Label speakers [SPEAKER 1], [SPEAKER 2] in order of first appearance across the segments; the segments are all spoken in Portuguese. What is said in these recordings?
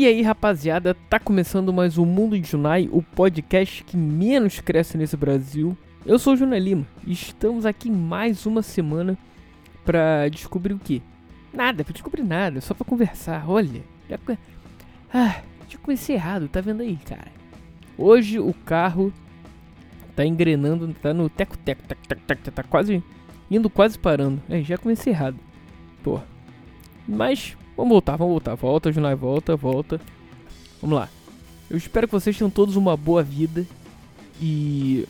[SPEAKER 1] E aí, rapaziada, tá começando mais o Mundo de Junai, o podcast que menos cresce nesse Brasil. Eu sou o Junai Lima e estamos aqui mais uma semana pra descobrir o quê? Nada, pra descobrir nada, só pra conversar. Olha, já, ah, já comecei errado, tá vendo aí, cara? Hoje o carro tá engrenando, tá no teco-teco, teco, teco, teco, tá quase indo quase parando. É, já comecei errado. Pô. Mas Vamos voltar, vamos voltar. Volta, Junai, volta, volta. Vamos lá. Eu espero que vocês tenham todos uma boa vida. E.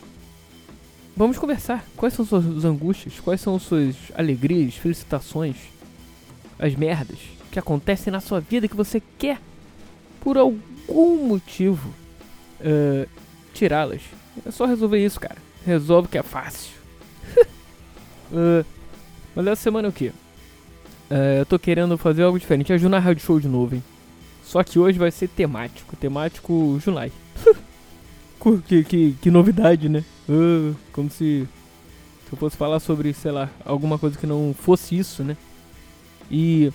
[SPEAKER 1] Vamos conversar. Quais são suas angústias? Quais são suas alegrias, felicitações? As merdas que acontecem na sua vida que você quer, por algum motivo, uh, tirá-las. É só resolver isso, cara. Resolve que é fácil. uh, mas essa semana é o que? É, eu tô querendo fazer algo diferente. É Junai Rádio Show de novo, hein? Só que hoje vai ser temático. Temático Junai. que, que, que, novidade, né? Uh, como se, se eu fosse falar sobre, sei lá, alguma coisa que não fosse isso, né? E.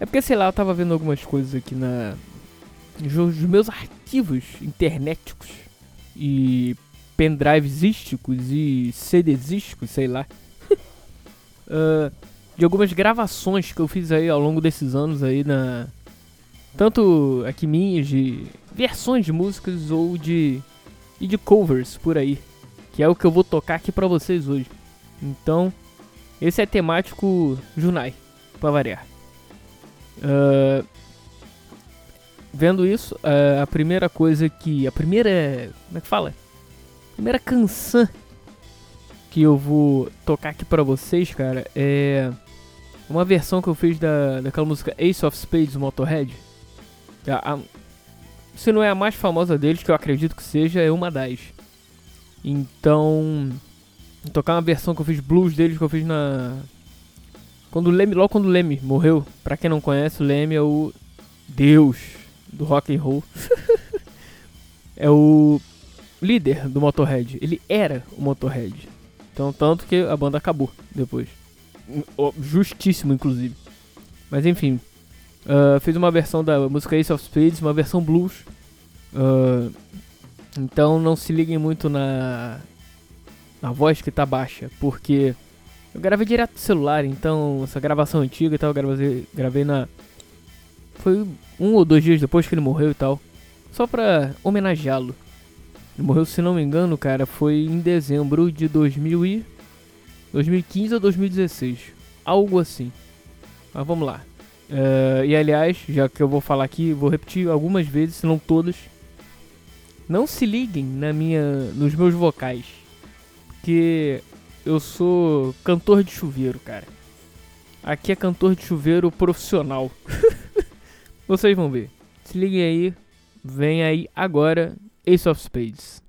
[SPEAKER 1] É porque, sei lá, eu tava vendo algumas coisas aqui na. Nos meus arquivos internéticos e pendrivezísticos e CDzísticos, sei lá. uh, de algumas gravações que eu fiz aí ao longo desses anos aí na tanto aqui minhas de versões de músicas ou de e de covers por aí, que é o que eu vou tocar aqui para vocês hoje. Então, esse é temático Junai, para variar. Uh, vendo isso, uh, a primeira coisa que. A primeira. Como é que fala? A primeira canção que eu vou tocar aqui para vocês, cara, é uma versão que eu fiz da, daquela música Ace of Spades do Motorhead. A, a, se não é a mais famosa deles, que eu acredito que seja, é uma das. Então, tocar uma versão que eu fiz blues deles que eu fiz na quando o Leme, logo quando o Leme morreu, para quem não conhece, o Leme é o deus do rock and roll. é o líder do Motorhead. Ele era o Motorhead. Então, tanto que a banda acabou depois. Justíssimo, inclusive. Mas enfim. Uh, fez uma versão da música Ace of Spades, uma versão blues. Uh, então não se liguem muito na, na voz que tá baixa, porque eu gravei direto do celular, então essa gravação antiga e tal, eu gravei, gravei na. Foi um ou dois dias depois que ele morreu e tal. Só pra homenageá-lo. Ele morreu, se não me engano, cara, foi em dezembro de 2000 e 2015 ou 2016. Algo assim. Mas vamos lá. Uh, e aliás, já que eu vou falar aqui, vou repetir algumas vezes, se não todas. Não se liguem na minha, nos meus vocais. Que eu sou cantor de chuveiro, cara. Aqui é cantor de chuveiro profissional. Vocês vão ver. Se liguem aí. Vem aí agora Ace of Spades.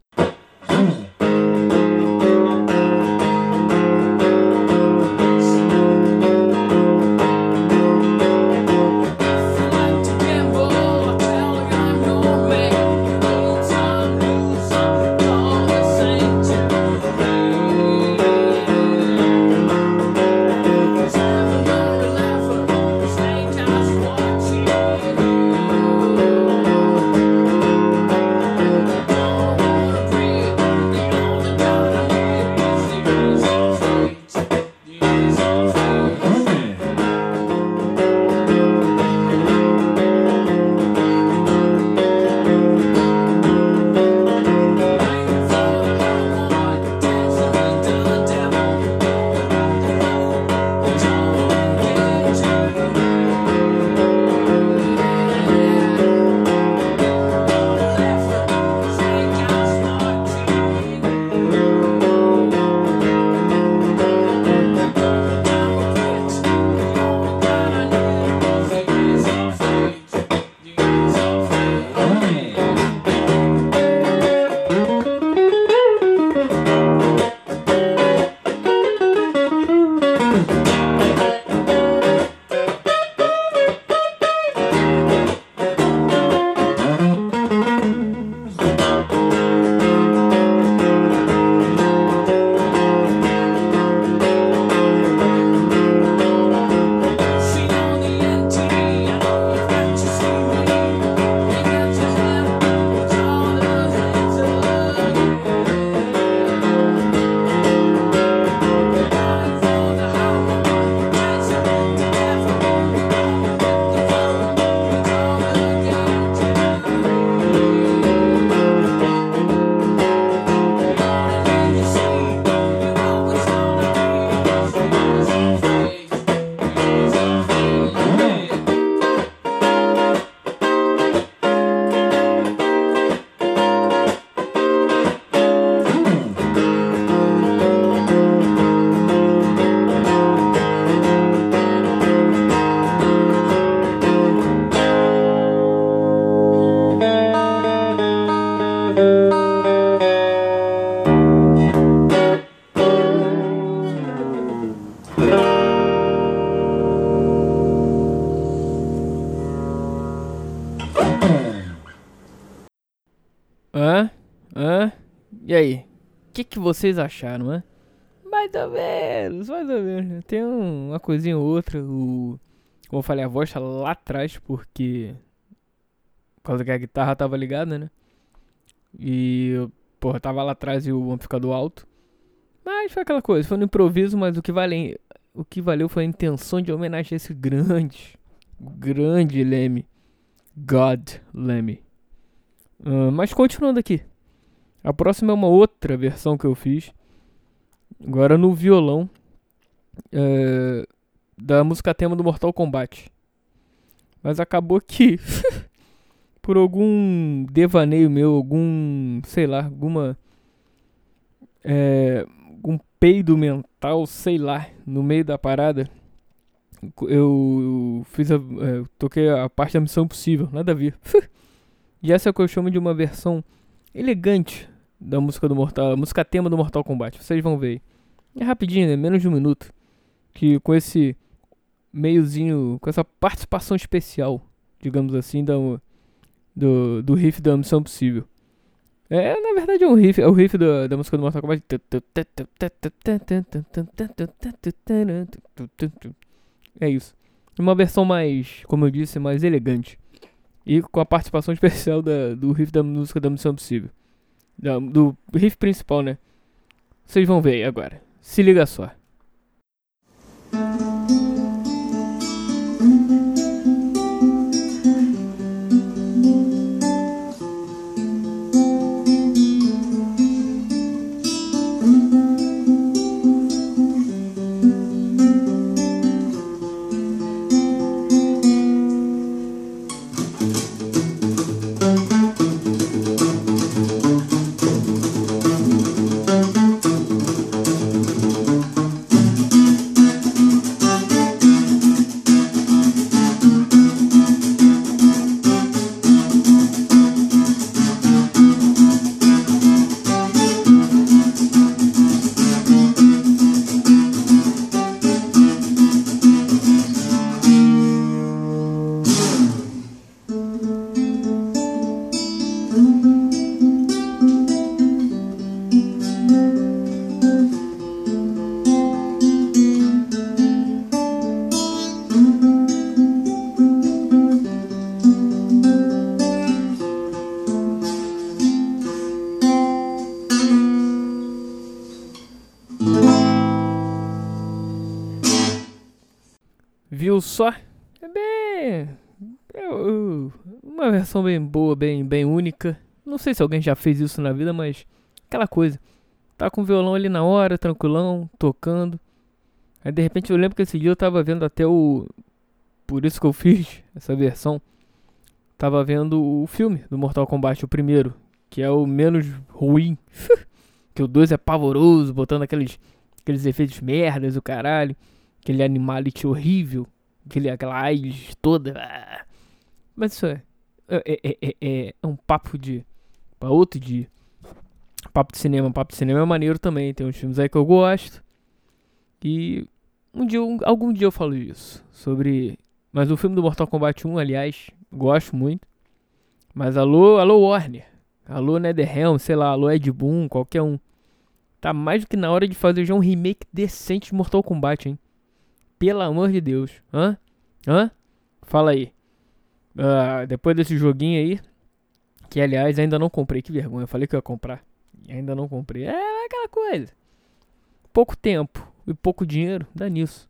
[SPEAKER 1] Vocês acharam, hã? Mais ou menos, mais ou menos. Tem um, uma coisinha ou outra. O, como eu falei, a voz tá lá atrás, porque. Por causa que a guitarra tava ligada, né? E. Porra, tava lá atrás e o amplificador alto. Mas foi aquela coisa, foi no improviso, mas o que, vale, o que valeu foi a intenção de homenagear esse grande, grande Leme. God Leme. Uh, mas continuando aqui. A próxima é uma outra versão que eu fiz. Agora no violão. É, da música tema do Mortal Kombat. Mas acabou que. por algum devaneio meu, algum. sei lá, alguma. É, algum peido mental, sei lá, no meio da parada. Eu, fiz a. É, toquei a parte da missão possível, nada a ver. E essa é o que eu chamo de uma versão elegante da música do Mortal, música tema do Mortal Kombat. Vocês vão ver. É rapidinho, né? Menos de um minuto. Que com esse meiozinho, com essa participação especial, digamos assim, da, do, do riff da Missão Possível. É, na verdade é um riff, é o riff da, da música do Mortal Kombat. É isso. Uma versão mais, como eu disse, mais elegante. E com a participação especial da, do riff da música da Missão Possível. Da, do riff principal, né? Vocês vão ver aí agora. Se liga só. Versão bem boa, bem, bem única. Não sei se alguém já fez isso na vida, mas. Aquela coisa. Tá com o violão ali na hora, tranquilão, tocando. Aí de repente eu lembro que esse dia eu tava vendo até o. Por isso que eu fiz essa versão. Tava vendo o filme do Mortal Kombat, o primeiro. Que é o menos ruim. que o 2 é pavoroso, botando aqueles, aqueles efeitos merdas, o caralho aquele animality horrível, aquele, aquela AIDS toda. Ah. Mas isso é, é, é, é, é, é um papo de. para outro dia. Papo de cinema, papo de cinema é maneiro também. Tem uns filmes aí que eu gosto. E um dia, um, algum dia eu falo isso. Sobre. Mas o filme do Mortal Kombat 1, aliás, gosto muito. Mas alô, alô Warner. Alô Netherrealm, sei lá, alô Ed Boon, qualquer um. Tá mais do que na hora de fazer já um remake decente de Mortal Kombat, hein? Pelo amor de Deus. Hã? Hã? Fala aí. Uh, depois desse joguinho aí. Que aliás ainda não comprei. Que vergonha. Eu falei que eu ia comprar. E ainda não comprei. É aquela coisa. Pouco tempo e pouco dinheiro. Dá nisso.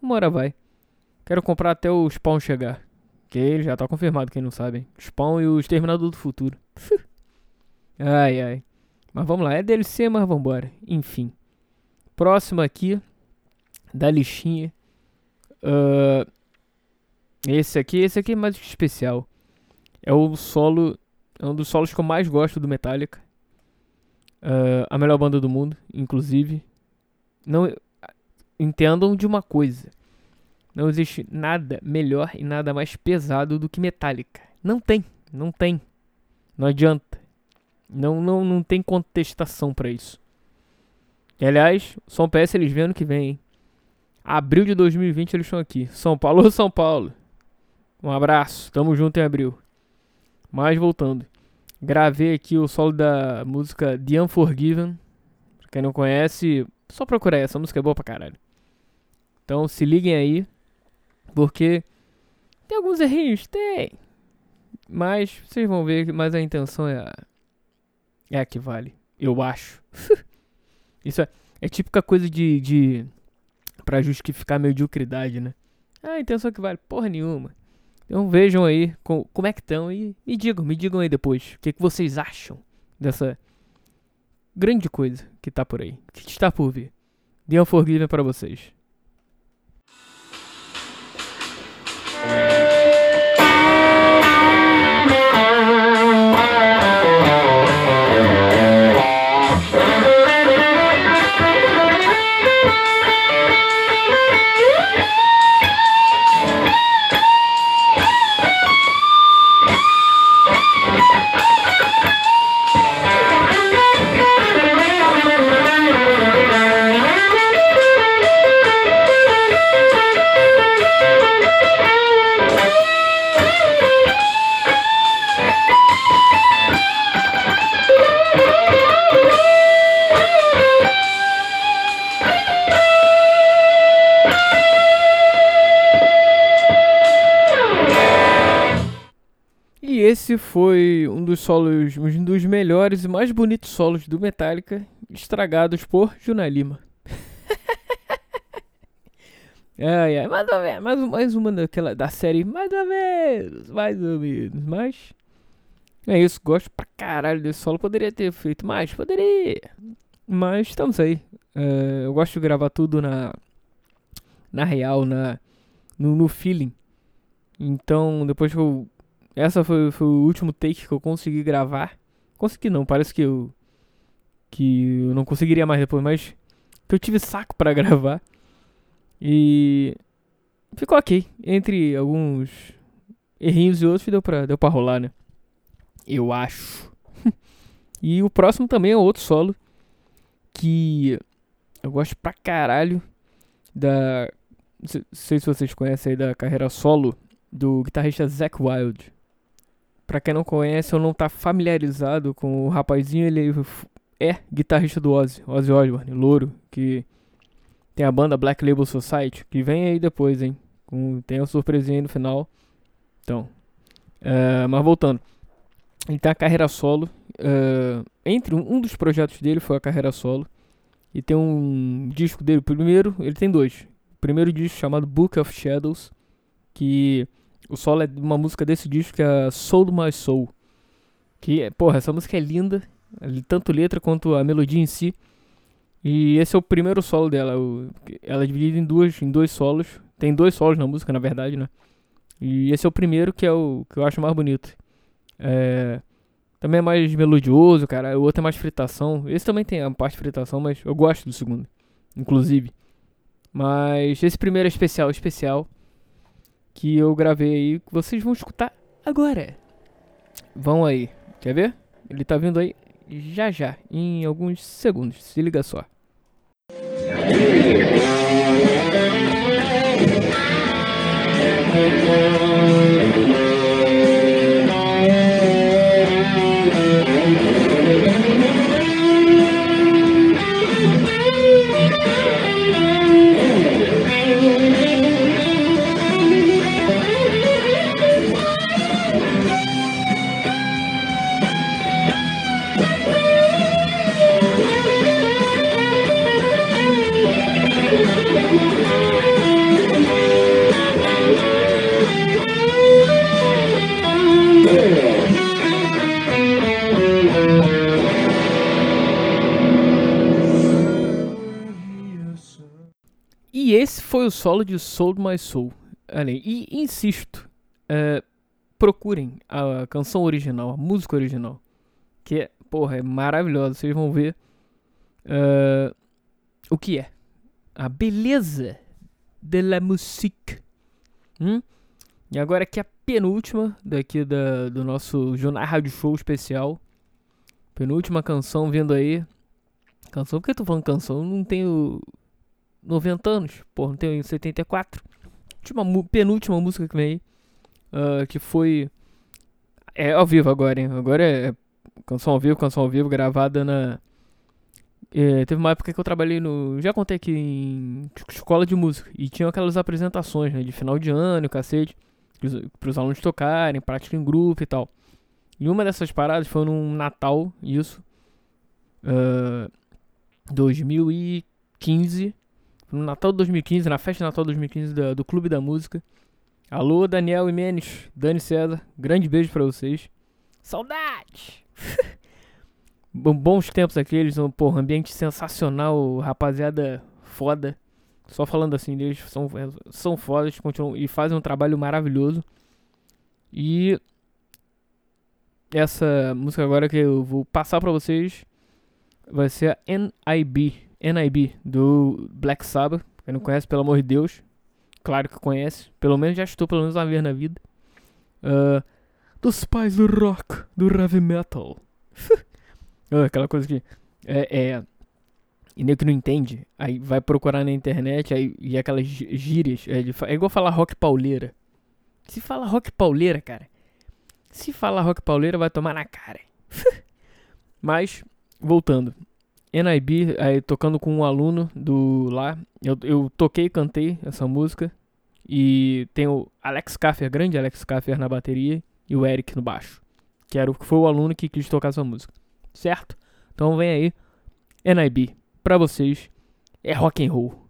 [SPEAKER 1] Uma hora vai. Quero comprar até o Spawn chegar. Que ele já tá confirmado, quem não sabe. Hein? Spawn e o Exterminador do Futuro. ai, ai. Mas vamos lá. É DLC, mas vambora. Enfim. Próximo aqui. Da listinha. Uh, esse aqui, esse aqui é mais especial. É o solo, é um dos solos que eu mais gosto do Metallica. Uh, a melhor banda do mundo, inclusive. Não entendam de uma coisa. Não existe nada melhor e nada mais pesado do que Metallica. Não tem, não tem. Não adianta. Não, não, não tem contestação para isso. E, aliás, um PS eles vendo que vem, hein? Abril de 2020 eles estão aqui. São Paulo ou São Paulo? Um abraço, tamo junto em abril. Mas voltando. Gravei aqui o solo da música The Unforgiven. Pra quem não conhece, só procurar essa música é boa pra caralho. Então se liguem aí. Porque tem alguns errinhos? Tem. Mas vocês vão ver mais a intenção é a, é a que vale. Eu acho. Isso é, é típica coisa de, de. pra justificar mediocridade, né? Ah, a intenção é que vale porra nenhuma. Então vejam aí com, como é que estão e me digam, me digam aí depois o que, que vocês acham dessa grande coisa que tá por aí, que está por vir. The Unforgiven para vocês. Solos, um dos melhores e mais bonitos solos do Metallica, estragados por Juna Lima. ai, ai, mais ou menos, mais, mais uma daquela, da série, mais ou menos, mais ou menos, mas... É isso, gosto pra caralho desse solo, poderia ter feito mais, poderia, mas estamos aí. Uh, eu gosto de gravar tudo na, na real, na, no, no feeling. Então, depois que eu essa foi, foi o último take que eu consegui gravar. Consegui não, parece que eu. Que eu não conseguiria mais depois, mas. Que eu tive saco para gravar. E. Ficou ok. Entre alguns errinhos e outros, deu pra, deu pra rolar, né? Eu acho. e o próximo também é outro solo. Que. Eu gosto pra caralho. Da. Não sei se vocês conhecem aí da carreira solo do guitarrista Zack Wild. Pra quem não conhece ou não tá familiarizado com o rapazinho, ele é guitarrista do Ozzy, Ozzy Osbourne, louro, que tem a banda Black Label Society, que vem aí depois, hein. Tem uma surpresinha aí no final. Então, uh, mas voltando. Ele tem a carreira solo. Uh, entre um, dos projetos dele foi a carreira solo. E tem um disco dele, primeiro, ele tem dois. O primeiro disco chamado Book of Shadows, que o solo é de uma música desse disco que é Soul do My Soul. Que, porra, essa música é linda, tanto letra quanto a melodia em si. E esse é o primeiro solo dela. Ela é dividida em, duas, em dois solos. Tem dois solos na música, na verdade, né? E esse é o primeiro que é o que eu acho mais bonito. É, também é mais melodioso, cara. O outro é mais fritação. Esse também tem a parte de fritação, mas eu gosto do segundo, inclusive. Mas esse primeiro é especial, especial que eu gravei aí, que vocês vão escutar agora. Vão aí, quer ver? Ele tá vindo aí já já, em alguns segundos. Se liga só. O solo de Sold My Soul. E insisto, é, procurem a canção original, a música original. Que é, porra, é maravilhosa. Vocês vão ver uh, o que é. A beleza de la musique. Hum? E agora aqui a penúltima daqui da, do nosso Jornal Rádio Show especial. Penúltima canção vindo aí. Canção, por que eu tô falando canção? Eu não tenho 90 anos. Porra, não tenho 74. Última, penúltima música que aí. Uh, que foi. É ao vivo agora, hein? Agora é canção ao vivo, canção ao vivo, gravada na. É, teve uma época que eu trabalhei no. Já contei aqui em escola de música. E tinha aquelas apresentações, né? De final de ano, cacete. Para os alunos tocarem, prática em grupo e tal. E uma dessas paradas foi num Natal, isso. Uh, 2015. No Natal de 2015, na festa de Natal de 2015 do, do Clube da Música. Alô, Daniel e Menes, Dani César, grande beijo para vocês. Saudade! Bons tempos aqueles, um, porra, ambiente sensacional, rapaziada foda. Só falando assim deles, são, são fodas continuam, e fazem um trabalho maravilhoso. E essa música agora que eu vou passar pra vocês vai ser a NIB, NIB do Black Sabbath. Quem não conhece, pelo amor de Deus, claro que conhece, pelo menos já estou pelo menos uma vez na vida. Uh, dos pais do rock, do heavy metal. uh, aquela coisa que é, é e nem que não entende, aí vai procurar na internet aí, e aquelas gírias, é, é igual falar rock pauleira. Se fala rock pauleira, cara, se fala rock pauleira vai tomar na cara. Mas voltando. NIB, aí, tocando com um aluno do lá. Eu, eu toquei e cantei essa música. E tem o Alex Kaffer, grande Alex Kaffer na bateria. E o Eric no baixo. Que era, foi o aluno que quis tocar essa música. Certo? Então vem aí. NIB. Pra vocês. É rock and roll.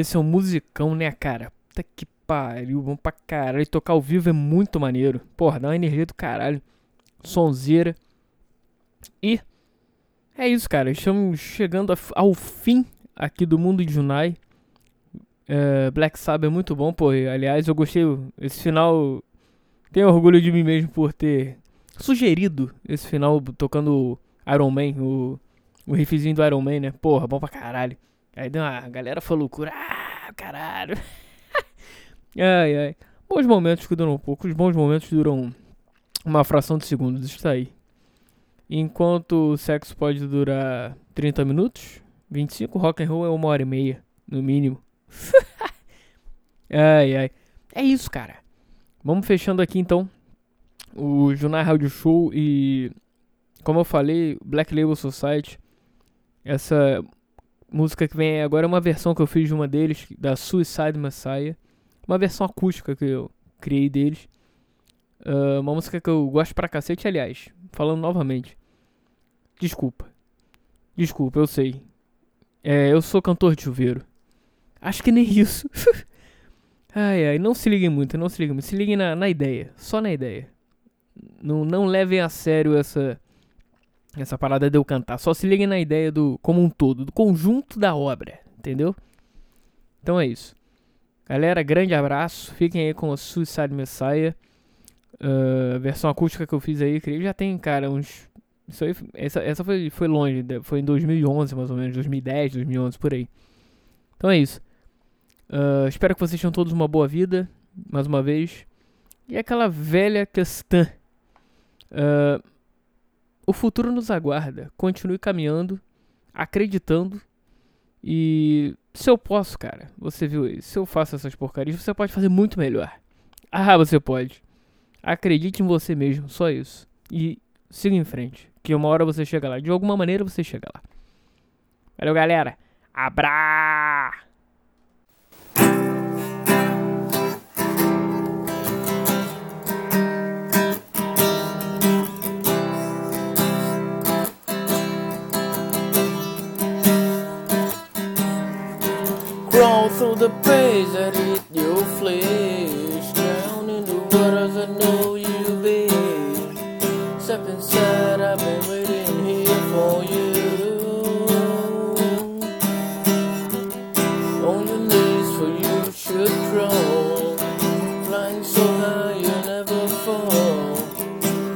[SPEAKER 1] Esse é um, musicão, né, cara? Puta que pariu, bom pra caralho. E tocar ao vivo é muito maneiro. Porra, dá uma energia do caralho. Sonzeira. E é isso, cara. Estamos chegando ao fim aqui do mundo de Junai. É, Black Sabbath é muito bom, pô. Aliás, eu gostei. Esse final. Tenho orgulho de mim mesmo por ter sugerido esse final tocando Iron Man, o, o riffzinho do Iron Man, né? Porra, bom pra caralho. Aí deu uma, a galera falou loucura. Ah, caralho. ai, ai. Bons momentos que duram um pouco. Os bons momentos duram uma fração de segundos. Está aí. Enquanto o sexo pode durar 30 minutos, 25, rock and roll é uma hora e meia, no mínimo. ai, ai. É isso, cara. Vamos fechando aqui então o Junai Rádio Show e, como eu falei, Black Label Society. Essa música que vem agora é uma versão que eu fiz de uma deles, da Suicide Messiah. Uma versão acústica que eu criei deles. Uh, uma música que eu gosto pra cacete, aliás. Falando novamente. Desculpa. Desculpa, eu sei. É, eu sou cantor de chuveiro. Acho que nem isso. ai, ai, não se liguem muito, não se liguem muito. Se liguem na, na ideia. Só na ideia. Não, não levem a sério essa essa parada de eu cantar. Só se liguem na ideia do como um todo, do conjunto da obra, entendeu? Então é isso. Galera, grande abraço. Fiquem aí com a Suicide Messiah. Uh, versão acústica que eu fiz aí, creio já tem, cara, uns. Isso aí, essa, essa foi, foi longe, foi em 2011 mais ou menos, 2010, 2011 por aí. Então é isso. Uh, espero que vocês tenham todos uma boa vida, mais uma vez. E aquela velha questão. Uh, o futuro nos aguarda. Continue caminhando, acreditando. E se eu posso, cara, você viu isso? Se eu faço essas porcarias, você pode fazer muito melhor. Ah, você pode. Acredite em você mesmo, só isso. E siga em frente, que uma hora você chega lá. De alguma maneira você chega lá. Valeu, galera. Abra! Through the pains that eat your flesh. Down in the waters I know you've been. Step inside, I've been waiting here for you. On your knees, for you should crawl. Flying so high, you'll never fall.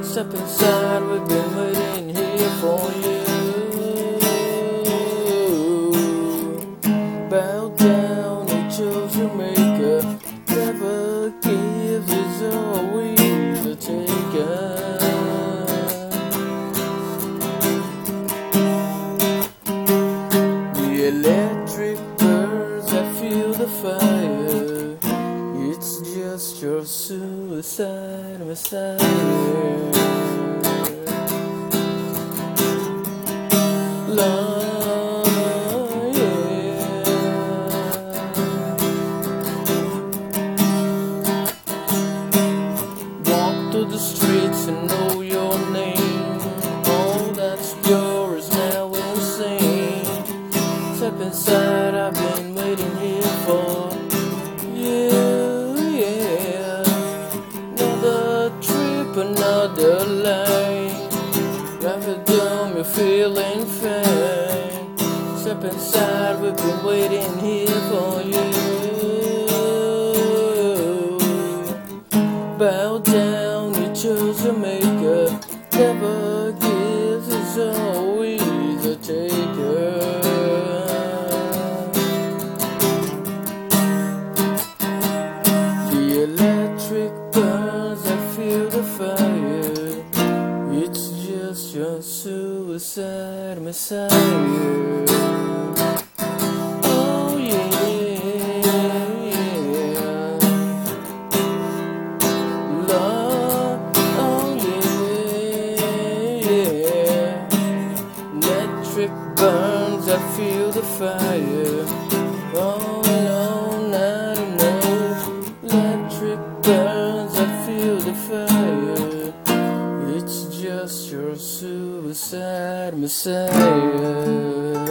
[SPEAKER 1] Step inside, we've been waiting here for you. Suicide messiah. We've been waiting here for you. Feel the fire. Oh no, not enough. Electric burns, I feel the fire. It's just your suicide messiah.